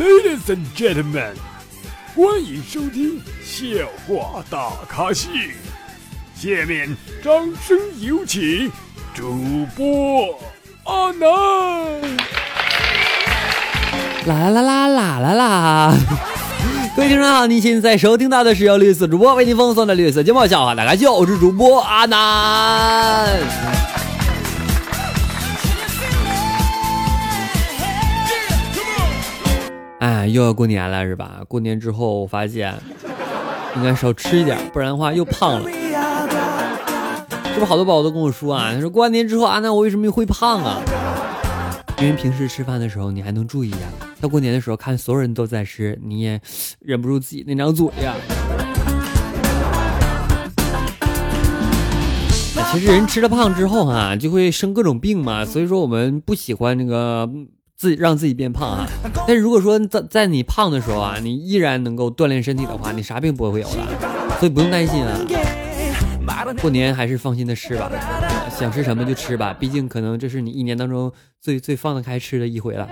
Ladies and gentlemen，欢迎收听笑话大咖秀。下面掌声有请主播阿南。啦啦啦啦啦啦！各位听众好，你现在收听到的是由绿色主播为您奉送的绿色节目笑话大咖秀，我是主播阿南。又要过年了是吧？过年之后我发现应该少吃一点，不然的话又胖了。是不是好多宝宝都跟我说啊？他说过完年之后，阿南我为什么又会胖啊？因为平时吃饭的时候你还能注意呀，到过年的时候看所有人都在吃，你也忍不住自己那张嘴呀。其实人吃了胖之后啊，就会生各种病嘛，所以说我们不喜欢那个。自己让自己变胖啊！但如果说在在你胖的时候啊，你依然能够锻炼身体的话，你啥病不会有的，所以不用担心啊。过年还是放心的吃吧，想吃什么就吃吧，毕竟可能这是你一年当中最最放得开吃的一回了。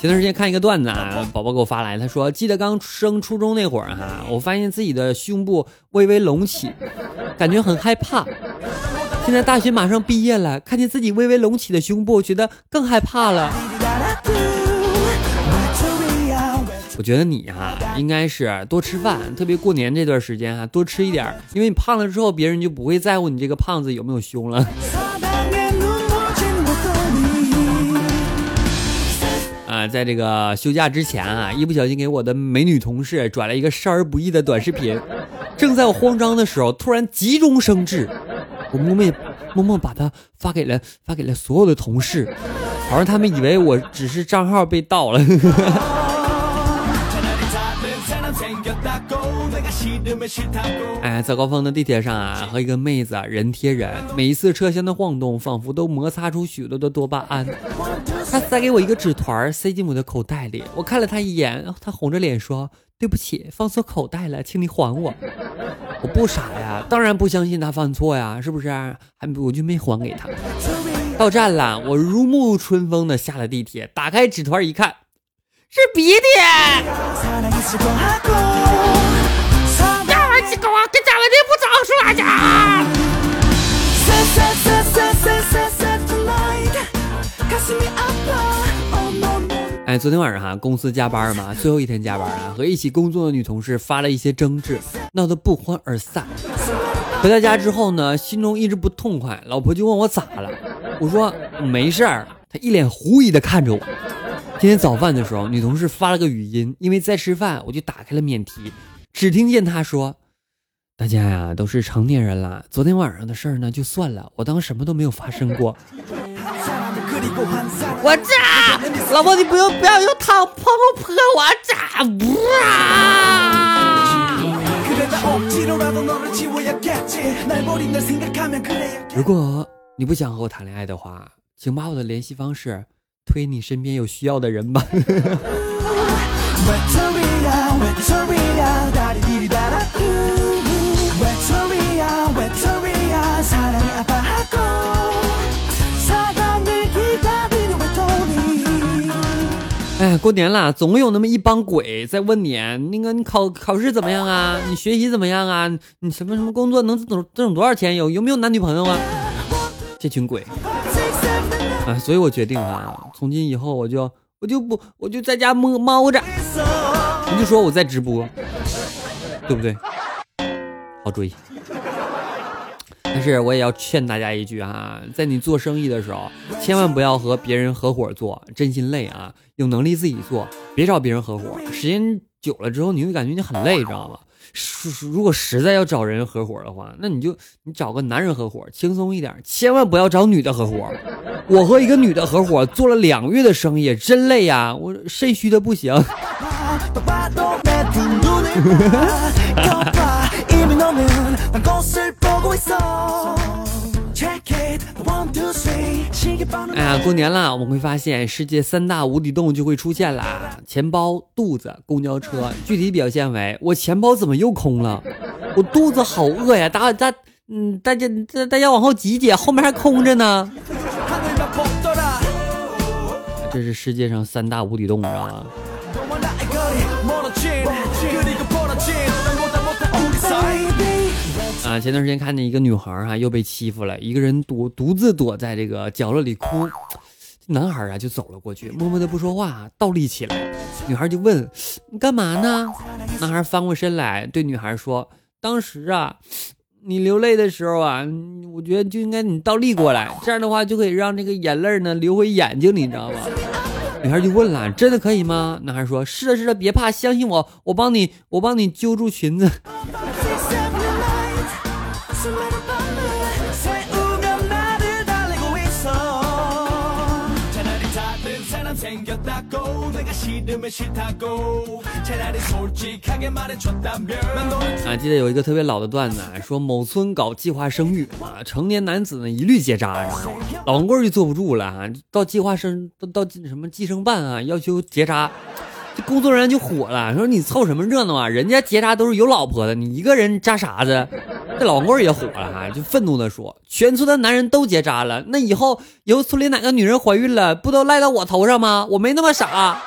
前段时间看一个段子啊，宝宝给我发来，他说记得刚升初中那会儿哈，我发现自己的胸部微微隆起，感觉很害怕。现在大学马上毕业了，看见自己微微隆起的胸部，觉得更害怕了。我觉得你哈应该是多吃饭，特别过年这段时间哈多吃一点，因为你胖了之后，别人就不会在乎你这个胖子有没有胸了。啊，在这个休假之前啊，一不小心给我的美女同事转了一个少儿不宜的短视频，正在我慌张的时候，突然急中生智。我默默默默把它发给了发给了所有的同事，好像他们以为我只是账号被盗了。哎，早高峰的地铁上啊，和一个妹子人贴人，每一次车厢的晃动，仿佛都摩擦出许多的多巴胺。她塞给我一个纸团，塞进我的口袋里。我看了她一眼，她红着脸说：“对不起，放错口袋了，请你还我。”我不傻呀，当然不相信她犯错呀，是不是？还我就没还给她。到站了，我如沐春风的下了地铁，打开纸团一看，是鼻涕。哎，昨天晚上哈，公司加班嘛，最后一天加班了，和一起工作的女同事发了一些争执，闹得不欢而散。回到家之后呢，心中一直不痛快，老婆就问我咋了，我说没事儿，她一脸狐疑的看着我。今天早饭的时候，女同事发了个语音，因为在吃饭，我就打开了免提，只听见她说。大家呀都是成年人了，昨天晚上的事儿呢就算了，我当什么都没有发生过。我炸，老婆你不用不要用汤泼泼泼我炸不啊！如果你不想和我谈恋爱的话，请把我的联系方式推你身边有需要的人吧。哎，过年了，总有那么一帮鬼在问你，那个你考考试怎么样啊？你学习怎么样啊？你什么什么工作能挣挣多少钱？有有没有男女朋友啊？这群鬼啊！所以我决定啊，从今以后我就我就不我就在家摸猫着，你就说我在直播，对不对？好主意。但是我也要劝大家一句啊，在你做生意的时候，千万不要和别人合伙做，真心累啊！有能力自己做，别找别人合伙。时间久了之后，你会感觉你很累，知道吗？如果实在要找人合伙的话，那你就你找个男人合伙，轻松一点。千万不要找女的合伙。我和一个女的合伙做了两个月的生意，真累呀，我肾虚的不行。哎呀，过年了，我们会发现世界三大无底洞就会出现啦：钱包、肚子、公交车。具体表现为：我钱包怎么又空了？我肚子好饿呀！大大嗯，大家大大家往后挤挤，后面还空着呢。这是世界上三大无底洞，你前段时间看见一个女孩啊，又被欺负了，一个人独独自躲在这个角落里哭。男孩啊就走了过去，默默的不说话，倒立起来。女孩就问：“你干嘛呢？”男孩翻过身来对女孩说：“当时啊，你流泪的时候啊，我觉得就应该你倒立过来，这样的话就可以让这个眼泪呢流回眼睛里，你知道吗？”女孩就问了：“真的可以吗？”男孩说：“是的，是的，别怕，相信我，我帮你，我帮你揪住裙子。” 啊，记得有一个特别老的段子，说某村搞计划生育啊，成年男子呢一律结扎，老光棍就坐不住了啊，到计划生到到什么计生办啊，要求结扎，这工作人员就火了，说你凑什么热闹啊？人家结扎都是有老婆的，你一个人扎啥子？这老棍也火了啊，就愤怒的说，全村的男人都结扎了，那以后以后村里哪个女人怀孕了，不都赖到我头上吗？我没那么傻。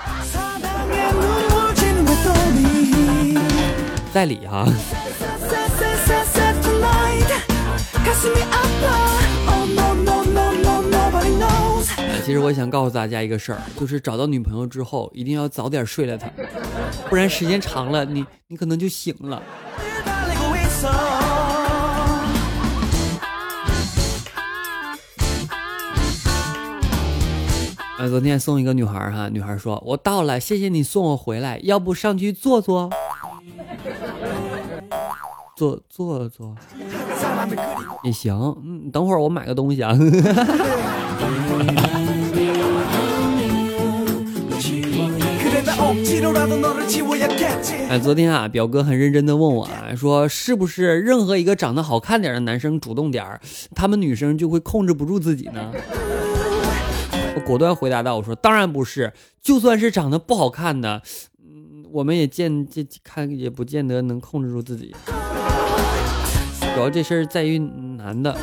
在理哈。其实我想告诉大家一个事儿，就是找到女朋友之后，一定要早点睡了她，不然时间长了，你你可能就醒了。啊，昨天送一个女孩哈，女孩说：“我到了，谢谢你送我回来，要不上去坐坐。”坐坐坐也行，嗯，等会儿我买个东西啊。哎，昨天啊，表哥很认真的问我啊，说是不是任何一个长得好看点的男生主动点儿，他们女生就会控制不住自己呢？我果断回答道，我说当然不是，就算是长得不好看的，嗯，我们也见这看也不见得能控制住自己。主要这事儿在于男的，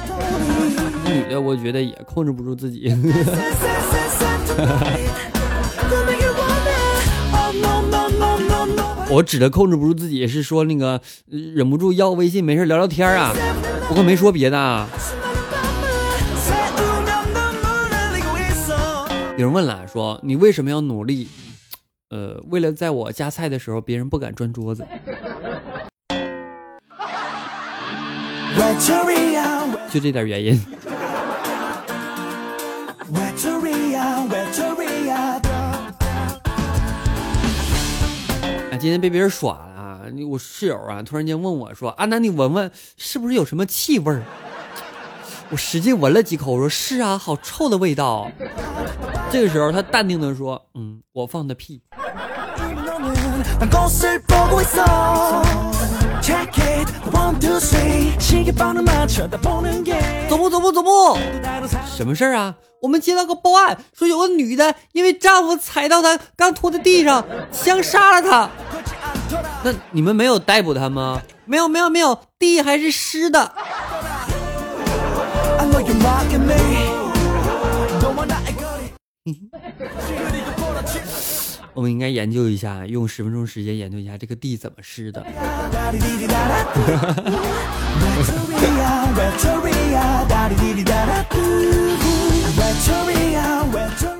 女的我觉得也控制不住自己。我指的控制不住自己，是说那个忍不住要微信，没事聊聊天啊。我可没说别的啊。有人问了，说你为什么要努力？呃，为了在我夹菜的时候，别人不敢转桌子。就这点原因。啊，今天被别人耍了啊！我室友啊，突然间问我说：“阿南，你闻闻，是不是有什么气味？”我使劲闻了几口，我说是啊，好臭的味道。这个时候，他淡定的说：“嗯，我放的屁。”走步走步走步，什么事儿啊？我们接到个报案，说有个女的因为丈夫踩到她刚拖在地上，枪杀了她。那你们没有逮捕她吗？没有没有没有，地还是湿的。我们应该研究一下，用十分钟时间研究一下这个地怎么湿的。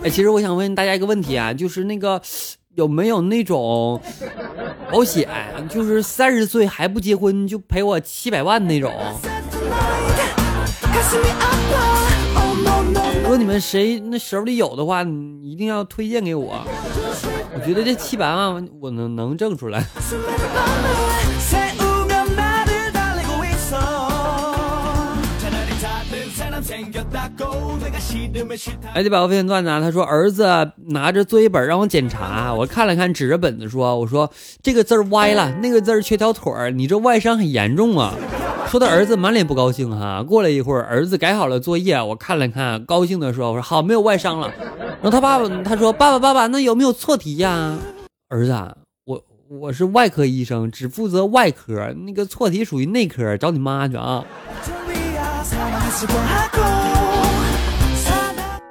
哎，其实我想问大家一个问题啊，就是那个有没有那种保险，就是三十岁还不结婚就赔我七百万那种？如果你们谁那手里有的话，你一定要推荐给我。我觉得这七百万我能能挣出来。哎，这把我分段子啊，他说儿子拿着作业本让我检查，我看了看，指着本子说：“我说这个字歪了，那个字缺条腿儿，你这外伤很严重啊。”说他儿子满脸不高兴哈。过了一会儿，儿子改好了作业，我看了看，高兴的说：“我说好，没有外伤了。”然后他爸爸他说：“爸爸爸爸，那有没有错题呀？”儿子，我我是外科医生，只负责外科，那个错题属于内科，找你妈去啊。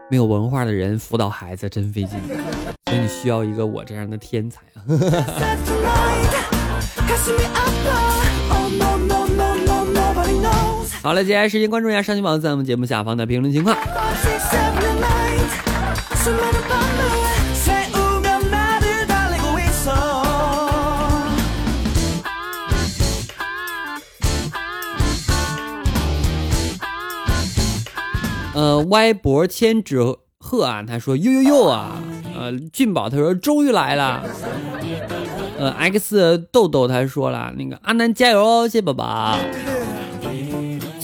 没有文化的人辅导孩子真费劲，所以你需要一个我这样的天才啊！好了，接下来时间关注一下上期榜在我们节目下方的评论情况。呃，歪脖千纸鹤啊，他说呦呦呦啊，呃，俊宝他说终于来了，呃，X 豆豆他说了那个阿南加油哦，谢谢宝宝。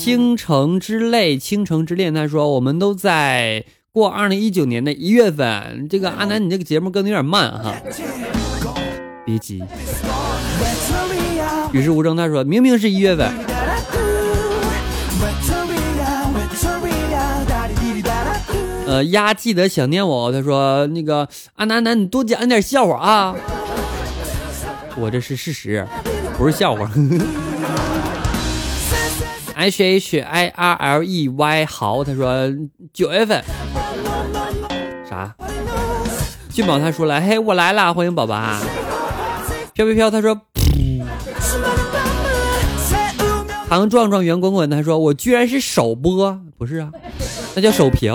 倾城之泪，倾城之恋，他说我们都在过二零一九年的一月份，这个阿南你这个节目更的有点慢哈，别急。与世无争，他说明明是一月份。呃，丫记得想念我。他说：“那个阿南南，你多讲点笑话啊！我这是事实，不是笑话。呵呵 ”H H I R L E Y 豪，他说九月份啥？俊宝他说了，嘿，我来了，欢迎宝宝啊。飘飘飘，他说。唐壮壮圆滚滚，他说我居然是首播，不是啊，那叫首屏。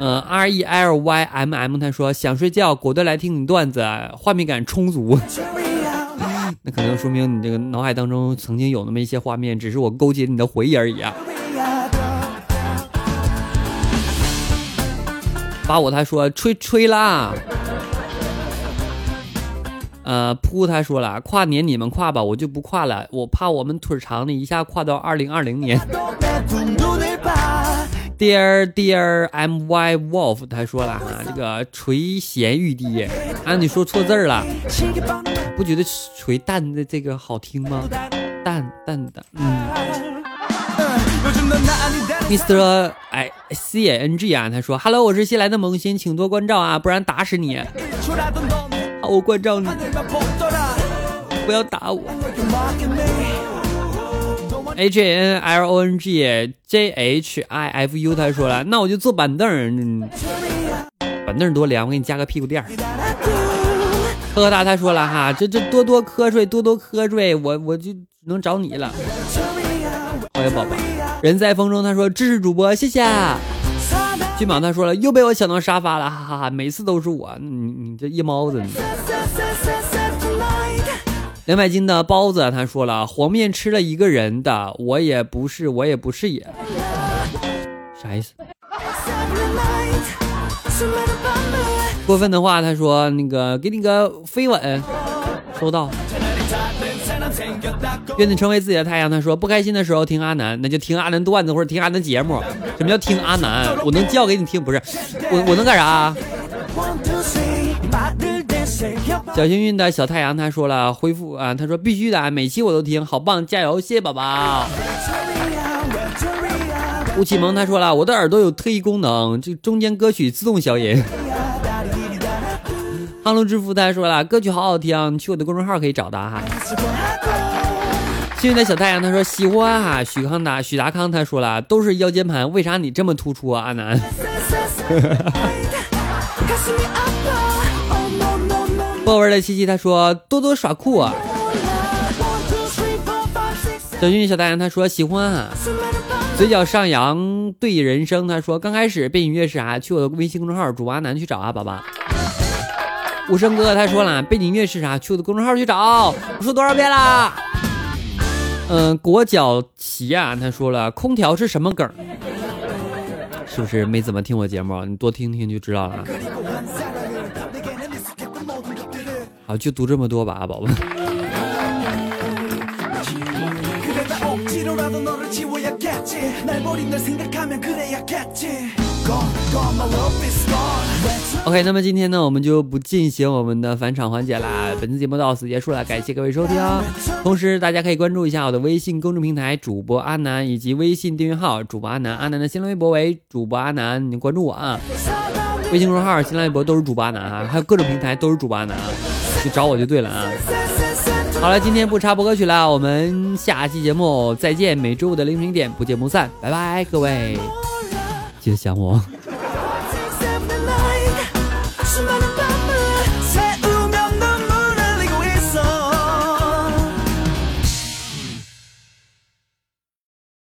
嗯，R E L Y M M，他说想睡觉，果断来听你段子，画面感充足。那可能说明你这个脑海当中曾经有那么一些画面，只是我勾起你的回忆而已啊。把我他说吹吹啦。呃，噗，他说了，跨年你们跨吧，我就不跨了，我怕我们腿长的一下跨到二零二零年。Dear Dear M Y Wolf，他说了哈，这个垂涎欲滴，啊，你说错字了，不觉得锤蛋的这个好听吗？蛋蛋的，嗯。Mr. 哎 C A N G 啊，他说，Hello，我是新来的萌新，请多关照啊，不然打死你。好，我关照你，不要打我。H A N L O N G J H I F U，他说了，那我就坐板凳，板凳多凉，我给你加个屁股垫。呵呵哒，他说了哈，这这多多瞌睡，多多瞌睡，我我就只能找你了。欢迎宝宝，人在风中，他说支持主播，谢谢。金宝他说了，又被我抢到沙发了，哈哈哈，每次都是我，你你这夜猫子。两百斤的包子，他说了，黄面吃了一个人的，我也不是，我也不是也，啥意思？过分的话，他说那个给你个飞吻，收到。愿你成为自己的太阳，他说不开心的时候听阿南，那就听阿南段子或者听阿南节目。什么叫听阿南？我能教给你听，不是？我我能干啥？小幸运的小太阳，他说了恢复啊，他说必须的，每期我都听，好棒，加油，谢谢宝宝。吴启蒙他说了，我的耳朵有特异功能，这中间歌曲自动消音。航龙之父他说了，歌曲好好听，你去我的公众号可以找到哈。幸运的小太阳他说喜欢哈。许康达许达康他说了，都是腰间盘，为啥你这么突出啊，阿南？波纹的七七他说多多耍酷啊！小幸运小太阳他说喜欢啊！嘴角上扬对人生他说刚开始背景音乐是啥？去我的微信公众号主播阿南去找啊，宝宝。武生哥哥他说了背景音乐是啥？去我的公众号去找。我说多少遍啦？嗯，裹脚旗啊，他说了空调是什么梗？是不是没怎么听我节目？你多听听就知道了。好，就读这么多吧，宝宝。OK，那么今天呢，我们就不进行我们的返场环节啦。本次节目到此结束了，感谢各位收听。同时，大家可以关注一下我的微信公众平台主播阿南，以及微信订阅号主播阿南。阿南的新浪微博为主播阿南，你关注我啊。微信公众号、新浪微博都是主播阿南啊，还有各种平台都是主播阿南啊。就找我就对了啊！好了，今天不插播歌曲了，我们下期节目再见。每周五的凌晨一点不见不散，拜拜，各位。记得想我。